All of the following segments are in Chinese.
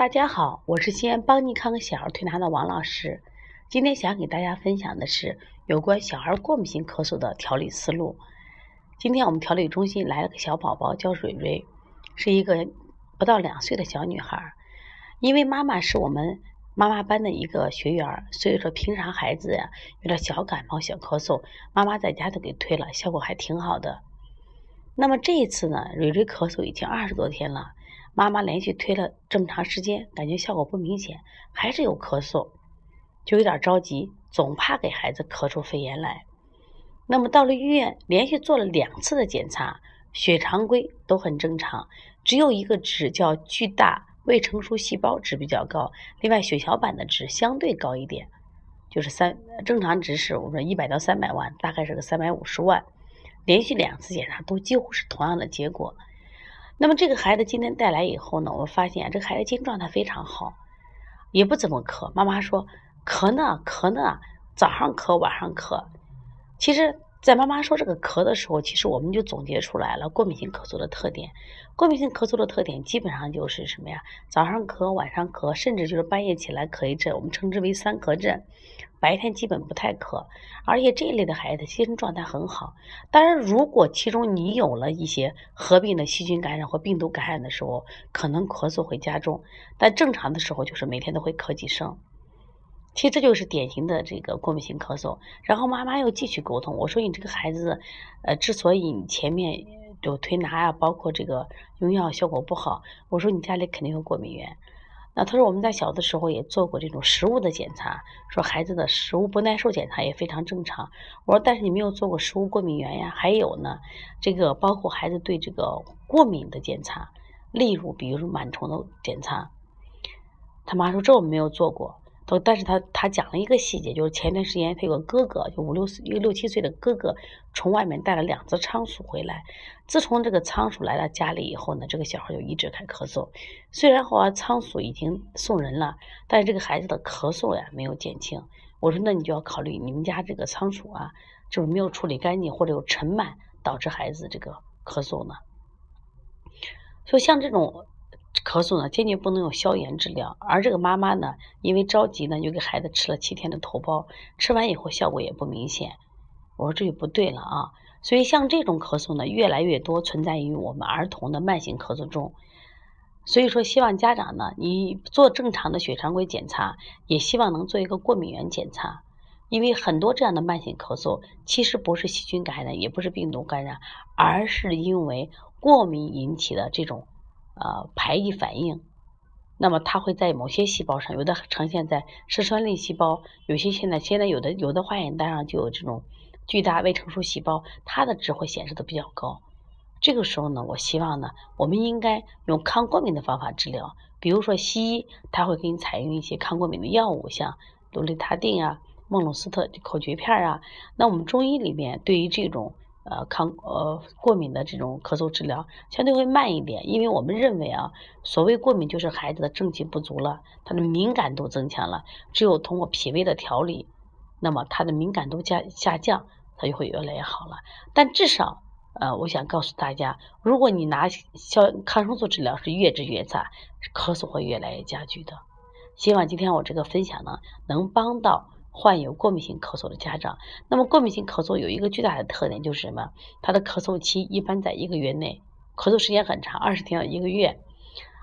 大家好，我是西安邦尼康小儿推拿的王老师。今天想给大家分享的是有关小孩过敏性咳嗽的调理思路。今天我们调理中心来了个小宝宝，叫蕊蕊，是一个不到两岁的小女孩。因为妈妈是我们妈妈班的一个学员，所以说平常孩子呀有点小感冒、小咳嗽，妈妈在家都给推了，效果还挺好的。那么这一次呢，蕊蕊咳嗽已经二十多天了。妈妈连续推了这么长时间，感觉效果不明显，还是有咳嗽，就有点着急，总怕给孩子咳出肺炎来。那么到了医院，连续做了两次的检查，血常规都很正常，只有一个值叫巨大未成熟细胞值比较高，另外血小板的值相对高一点，就是三正常值是我们说一百到三百万，大概是个三百五十万。连续两次检查都几乎是同样的结果。那么这个孩子今天带来以后呢，我发现这个孩子精神状态非常好，也不怎么咳。妈妈说咳呢咳呢，早上咳晚上咳。其实，在妈妈说这个咳的时候，其实我们就总结出来了过敏性咳嗽的特点。过敏性咳嗽的特点基本上就是什么呀？早上咳，晚上咳，甚至就是半夜起来咳一阵，我们称之为三咳症。白天基本不太咳，而且这一类的孩子精神状态很好。当然，如果其中你有了一些合并的细菌感染或病毒感染的时候，可能咳嗽会加重。但正常的时候就是每天都会咳几声。其实这就是典型的这个过敏性咳嗽。然后妈妈又继续沟通，我说你这个孩子，呃，之所以你前面就推拿呀，包括这个用药效果不好，我说你家里肯定有过敏源。那他说我们在小的时候也做过这种食物的检查，说孩子的食物不耐受检查也非常正常。我说但是你没有做过食物过敏源呀？还有呢，这个包括孩子对这个过敏的检查，例如比如说螨虫的检查，他妈说这我没有做过。但是他他讲了一个细节，就是前段时间他有个哥哥，就五六岁一个六七岁的哥哥，从外面带了两只仓鼠回来。自从这个仓鼠来到家里以后呢，这个小孩就一直开咳嗽。虽然话仓鼠已经送人了，但是这个孩子的咳嗽呀没有减轻。我说那你就要考虑你们家这个仓鼠啊，就是没有处理干净或者有尘螨导致孩子这个咳嗽呢。所以像这种。咳嗽呢，坚决不能用消炎治疗。而这个妈妈呢，因为着急呢，就给孩子吃了七天的头孢，吃完以后效果也不明显。我说这就不对了啊！所以像这种咳嗽呢，越来越多存在于我们儿童的慢性咳嗽中。所以说，希望家长呢，你做正常的血常规检查，也希望能做一个过敏原检查。因为很多这样的慢性咳嗽，其实不是细菌感染，也不是病毒感染，而是因为过敏引起的这种。呃，排异反应，那么它会在某些细胞上，有的呈现在嗜酸类细胞，有些现在现在有的有的化验单上就有这种巨大未成熟细胞，它的值会显示的比较高。这个时候呢，我希望呢，我们应该用抗过敏的方法治疗，比如说西医他会给你采用一些抗过敏的药物，像氯雷他定啊、孟鲁司特口诀片啊。那我们中医里面对于这种。呃，抗呃过敏的这种咳嗽治疗相对会慢一点，因为我们认为啊，所谓过敏就是孩子的正气不足了，他的敏感度增强了，只有通过脾胃的调理，那么他的敏感度降下降，他就会越来越好了。但至少，呃，我想告诉大家，如果你拿消抗生素治疗是越治越差，咳嗽会越来越加剧的。希望今天我这个分享呢，能帮到。患有过敏性咳嗽的家长，那么过敏性咳嗽有一个巨大的特点就是什么？它的咳嗽期一般在一个月内，咳嗽时间很长，二十天到一个月，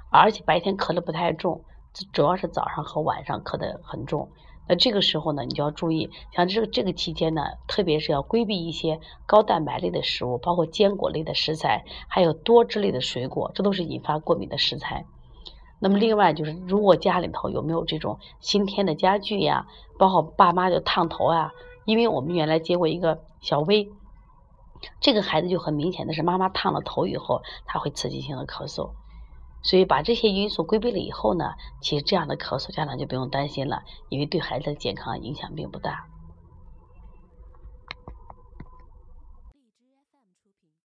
而且白天咳的不太重，主要是早上和晚上咳的很重。那这个时候呢，你就要注意，像这个这个期间呢，特别是要规避一些高蛋白类的食物，包括坚果类的食材，还有多汁类的水果，这都是引发过敏的食材。那么另外就是，如果家里头有没有这种新添的家具呀，包括爸妈就烫头啊，因为我们原来接过一个小薇，这个孩子就很明显的是妈妈烫了头以后，他会刺激性的咳嗽，所以把这些因素规避了以后呢，其实这样的咳嗽家长就不用担心了，因为对孩子的健康影响并不大。